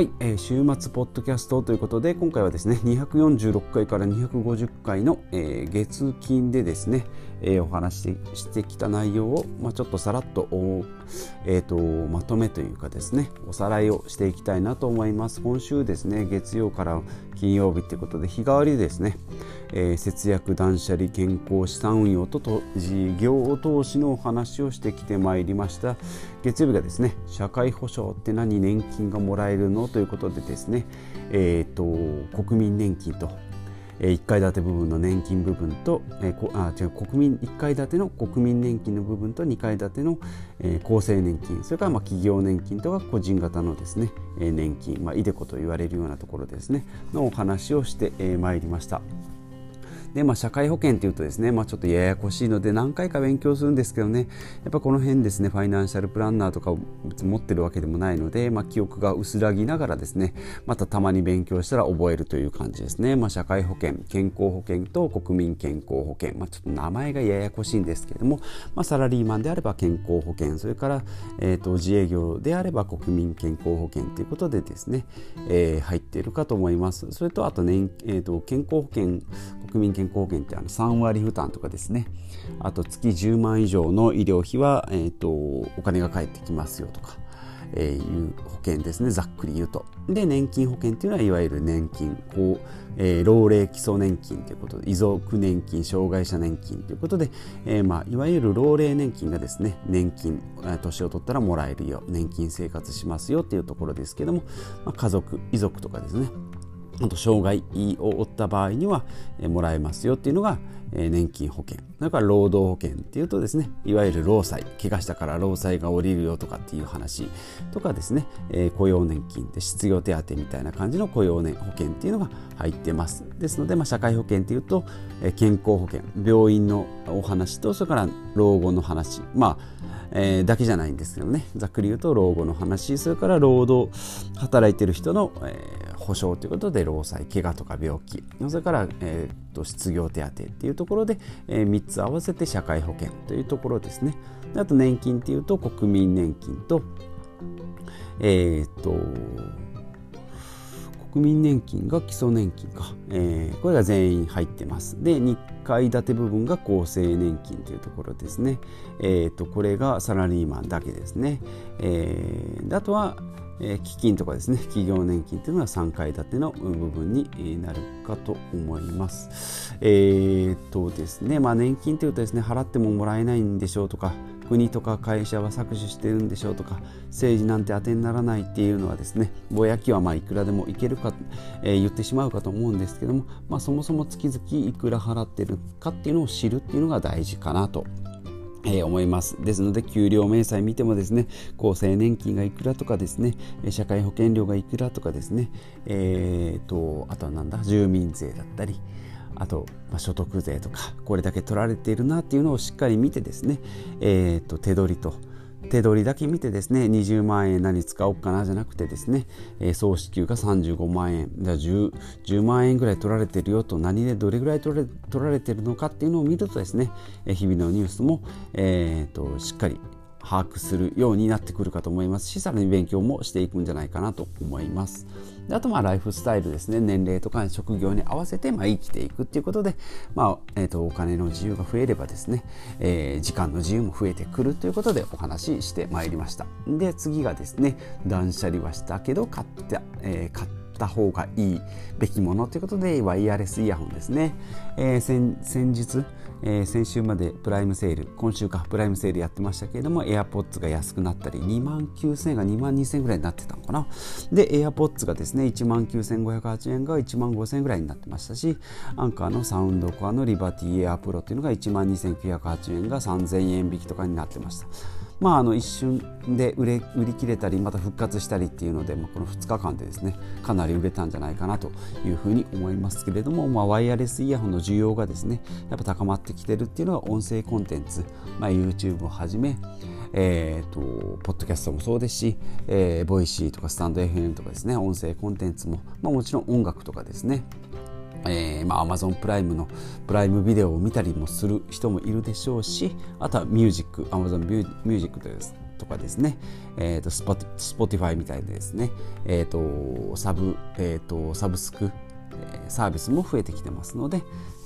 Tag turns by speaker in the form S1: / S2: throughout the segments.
S1: はい、えー、週末ポッドキャストということで今回はですね246回から250回の、えー、月金でですね、えー、お話ししてきた内容を、まあ、ちょっとさらっと,、えーと、まとめというかですねおさらいをしていきたいなと思います。今週ですね月曜から金曜日ということで日替わりですね、えー、節約断捨離健康資産運用とと事業投資のお話をしてきてまいりました。月曜日がですね社会保障って何年金がもらえるのということでですねえっ、ー、と国民年金と1階建て部分の年金部分と、えー、あ違う国民1階建ての国民年金の部分と2階建ての、えー、厚生年金それからまあ企業年金とか個人型のですね、えー、年金、まあ、イデコと言われるようなところですねのお話をしてまい、えー、りました。で、まあ、社会保険というとですね、まあ、ちょっとややこしいので何回か勉強するんですけどねやっぱこの辺ですねファイナンシャルプランナーとかを持ってるわけでもないので、まあ、記憶が薄らぎながらですねまたたまに勉強したら覚えるという感じですね、まあ、社会保険健康保険と国民健康保険、まあ、ちょっと名前がややこしいんですけれども、まあ、サラリーマンであれば健康保険それから、えーと、自営業であれば国民健康保険ということでですね、えー、入っているかと思います。それとあと,、ねえーと健康保険国民健康保険ってあの3割負担とかですね。あと月10万以上の医療費は、えーと、お金が返ってきますよとか、えー、いう保険ですね。ざっくり言うと。で年金保険っていうのはいわゆる年金こう、えー、老齢基礎年金ということで遺族年金障害者年金ということで、えーまあ、いわゆる老齢年金がですね年金年を取ったらもらえるよ年金生活しますよっていうところですけども、まあ、家族遺族とかですね。障害を負った場合にはもらえますよっていうのが年金保険。それから労働保険っていうとですねいわゆる労災。怪我したから労災が下りるよとかっていう話とかですね雇用年金で失業手当みたいな感じの雇用年保険っていうのが入ってます。ですので、まあ、社会保険っていうと健康保険。病院のお話とそれから老後の話。まあえー、だけじゃないんですけどね。ざっくり言うと老後の話。それから労働働いてる人の、えー、保障ということで労災怪我とか病気それから、えーと、失業手当っていうところで、えー、3つ合わせて社会保険というところですね。あと年金っていうと国民年金とえ、ー、と国民年金が基礎年金か、えー、これが全員入ってます。で2階建て部分が厚生年金というところですね。え、ー、とこれがサラリーマンだけですね、えー、あとはえ基金とかですね企業年金というのは3階建ての部分になるかと思います。えー、っとですねまあ年金というとですね払ってももらえないんでしょうとか国とか会社は搾取してるんでしょうとか政治なんて当てにならないっていうのはですねぼやきはまあいくらでもいけるか、えー、言ってしまうかと思うんですけども、まあ、そもそも月々いくら払ってるかっていうのを知るっていうのが大事かなとえー、思います。ですので給料明細見てもですね厚生年金がいくらとかですね社会保険料がいくらとかですねえーと、あとはなんだ住民税だったりあと、まあ、所得税とかこれだけ取られているなっていうのをしっかり見てですね、えーと手取りと手取りだけ見てですね20万円何使おうかなじゃなくてですね、えー、総支給が35万円。じゃあ 10, 10万円ぐらい取られてるよと何でどれぐらい取られ取られてるのかっていうのを見るとですね、えー、日々のニュースも、えーとしっかり把握するようになってくるかと思いますしさらに勉強もしていくんじゃないかなと思います。であとまあライフスタイルですね。年齢とか職業に合わせてまあ生きていくっていうことで、まあえー、とお金の自由が増えればですね、えー、時間の自由も増えてくるということでお話ししてまいりました。で次がですね断捨離はしたけど買った、えー、買ったた方がいいべきものということでワイヤレスイヤホンですね、えー、先先日えー、先週までプライムセール今週かプライムセールやってましたけれども AirPods が安くなったり2万9000円が2万2000円ぐらいになってたのかな。で AirPods がですね1万9580円が1万5000円ぐらいになってましたしアンカーのサウンドコアのリバティエアプロっていうのが1万2980円が3000円引きとかになってました。まあ、あの一瞬で売れ売り切れたりまた復活したりっていうので、まあ、この2日間でですねかなり売れたんじゃないかなというふうに思いますけれども、まあ、ワイヤレスイヤホンの需要がですねやっぱ高まってきてるっていうのは音声コンテンツ、まあ、YouTube をはじめえーと、ポッドキャストもそうですし、えー、ボイシーとかスタンド FM とかですね音声コンテンツも、まあ、もちろん音楽とかですねえーまあ、Amazon プライムのプライムビデオを見たりもする人もいるでしょうしあとはミュージック Amazon ミュージックというとかですね、えーと、スポスポティファイみたいでですね、えーとサブえーと、サブスクサービスも増えてきてますので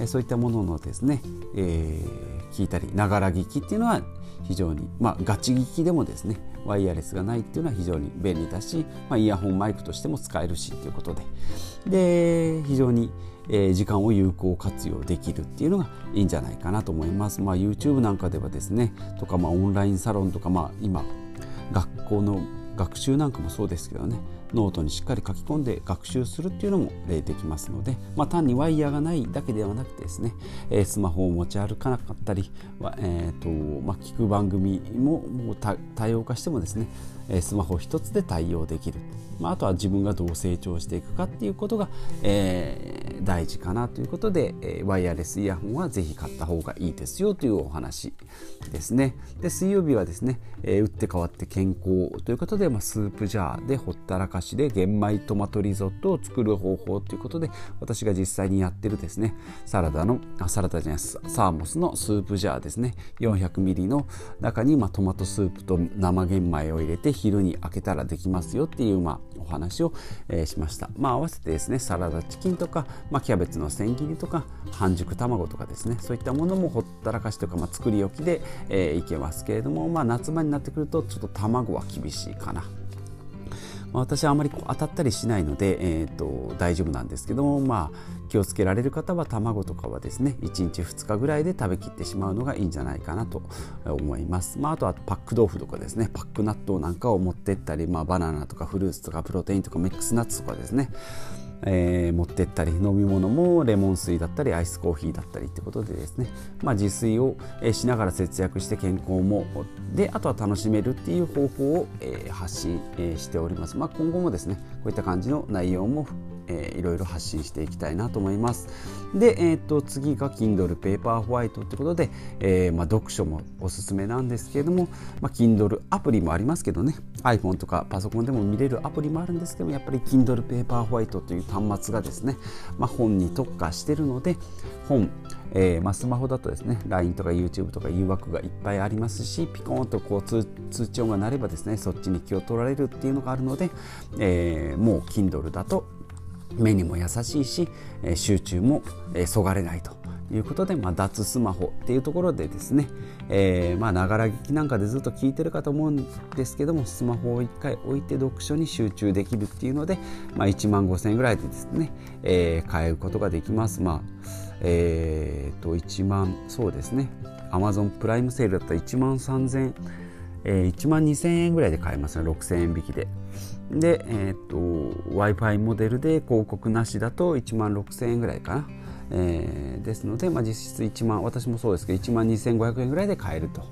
S1: そういったもののですね、えー、聞いたりながら聞きっていうのは非常にまあガチ聞きでもですねワイヤレスがないっていうのは非常に便利だし、まあ、イヤホンマイクとしても使えるしということで。で非常にえー、時間を有効活用できるっていうのがいいんじゃないかなと思います。まあ、YouTube なんかではですねとか、まあ、オンラインサロンとか、まあ、今学校の学習なんかもそうですけどねノートにしっかり書き込んで学習するっていうのもできますので、まあ、単にワイヤーがないだけではなくてですね、えー、スマホを持ち歩かなかったり、えーとまあ、聞く番組ももう多様化してもですねスマホ一つで対応できる、まあ、あとは自分がどう成長していくかっていうことが、えー、大事かなということで、えー、ワイヤレスイヤホンはぜひ買った方がいいですよというお話ですね。で水曜日はですね、えー、打って変わって健康ということで、まあ、スープジャーでほったらかしで玄米トマトリゾットを作る方法ということで私が実際にやってるですねサラダのあサラダじゃないサーモスのスープジャーですね 400ml の中に、まあ、トマトスープと生玄米を入れて昼に開けたらできますよっていう、まあ、お話を、えー、しました。まあ、合わせてですねサラダチキンとか、まあ、キャベツの千切りとか半熟卵とかですねそういったものもほったらかしとか、まあ、作り置きで、えー、いけますけれども、まあ、夏場になってくるとちょっと卵は厳しいかな。ま、私はあまりこう当たったりしないので、えーと、大丈夫なんですけども、まあ、気をつけられる方は卵とかはですね1日2日ぐらいで食べきってしまうのがいいんじゃないかなと思います、まあ、あとはパック豆腐とかですねパック納豆なんかを持ってったり、まあ、バナナとかフルーツとかプロテインとかミックスナッツとかですね。えー、持ってったり飲み物もレモン水だったりアイスコーヒーだったりってことでですね、まあ、自炊をしながら節約して健康もであとは楽しめるっていう方法を、えー、発信、えー、しております、まあ、今後もですねこういった感じの内容もえー、いろいろ発信していきたいなと思います。で、えー、と次が Kindle Paper White ということで、えーまあ、読書もおすすめなんですけれども、まあ、Kindle アプリもありますけどね iPhone とかパソコンでも見れるアプリもあるんですけどもやっぱり Kindle Paper White という端末がですね、まあ、本に特化してるので本、えーまあ、スマホだとですね LINE とか YouTube とか誘惑がいっぱいありますしピコーンとこう通通知音が鳴ればですねそっちに気を取られるっていうのがあるので、えー、もう Kindle だと目にも優しいし、集中も、そがれないということで、まあ、脱スマホっていうところでですね、ながら聞きなんかでずっと聞いてるかと思うんですけどもスマホを1回置いて読書に集中できるっていうので、まあ、1万5000円ぐらいでですね、えー、買えることができます。まあえー、と1万そうですね Amazon プライムセールだったら1万3000えー、1万2000円ぐらいで買えますね6000円引きで。で、えーと、w i f i モデルで広告なしだと1万6000円ぐらいかな。えー、ですので、まあ、実質1万私もそうですけど1万2500円ぐらいで買えると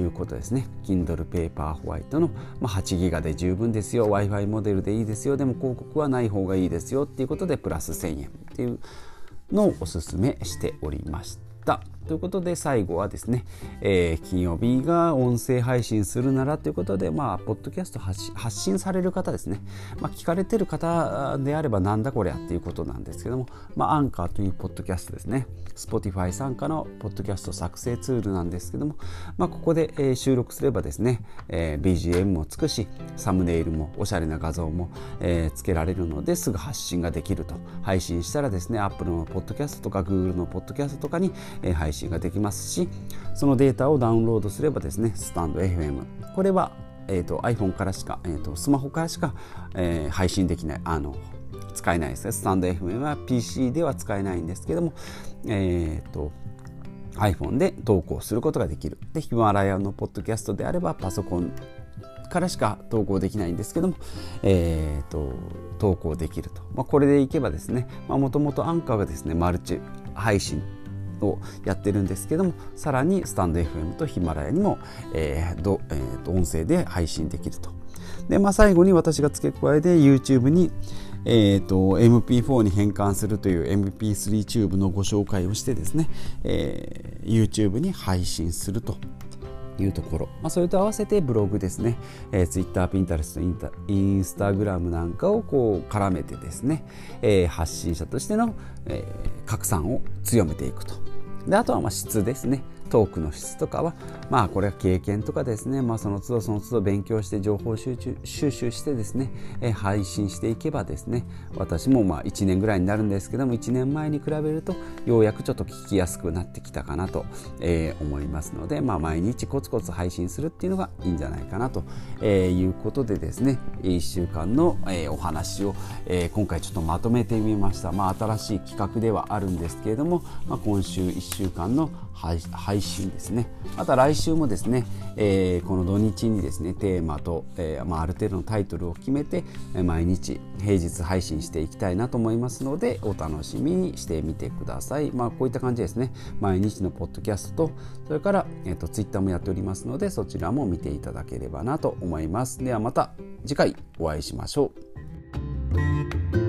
S1: いうことですね。Kindle Paper White の、まあ、8ギガで十分ですよ。W i f i モデルでいいですよ。でも広告はない方がいいですよっていうことでプラス1000円っていうのをおすすめしておりました。ということで最後はですね、えー、金曜日が音声配信するならということで、まあ、ポッドキャスト発信される方ですね、まあ、聞かれてる方であればなんだこりゃっていうことなんですけども、まあ、アンカーというポッドキャストですね、Spotify 参加のポッドキャスト作成ツールなんですけども、まあ、ここで、えー、収録すればですね、えー、BGM もつくし、サムネイルもおしゃれな画像も、えー、つけられるのですぐ発信ができると。配信したらですね、Apple のポッドキャストとか Google のポッドキャストとかに、えー、配信信ができますしそのデータをダウンロードすればですねスタンド FM これは、えーと、iPhone からしか、えーと、スマホからしか、えー、配信できないあの使えないですね。スタンド FM は PC では使えないんですけどもえっ、ー、と iPhone で投稿することができる。でヒマラヤのポッドキャストであればパソコンからしか投稿できないんですけども、えーと、投稿できると、まあ、これでいけばですねもともとアンカーがですねマルチ配信をやってるんですけどもさらにスタンド FM とヒマラヤにも、えーどえー、と音声で配信できると。で、まあ、最後に私が付け加えて YouTube にえーと、MP4 に変換するという MP3 チューブのご紹介をしてですね、えー、YouTube に配信するというところ、まあ、それと合わせてブログですね、えー、Twitter、Pinterest、インスタグラムなんかをこう絡めてですね、えー、発信者としての、えー、拡散を強めていくと。であとはまあ質ですね。トークの質とかはまあこれは経験とかですね、まあ、その都度その都度勉強して情報収集収集してですね、え配信していけばですね。私もまあ1年ぐらいになるんですけども1年前に比べるとようやくちょっと聞きやすくなってきたかなと、えー、思いますので、まあ、毎日コツコツ配信するっていうのがいいんじゃないかなと、えいうことでですね1週間の、えお話を、え今回ちょっとまとめてみました、まあ、新しい企画ではあるんですけれども、まあ、今週1週間の配信ですね。また来週もですね、えー、この土日にですねテーマと、えーまあ、ある程度のタイトルを決めて毎日平日配信していきたいなと思いますのでお楽しみにしてみてください。まあこういった感じですね。毎日のポッドキャストとそれから、えーと、ツイッターもやっておりますのでそちらも見ていただければなと思います。ではまた次回お会いしましょう。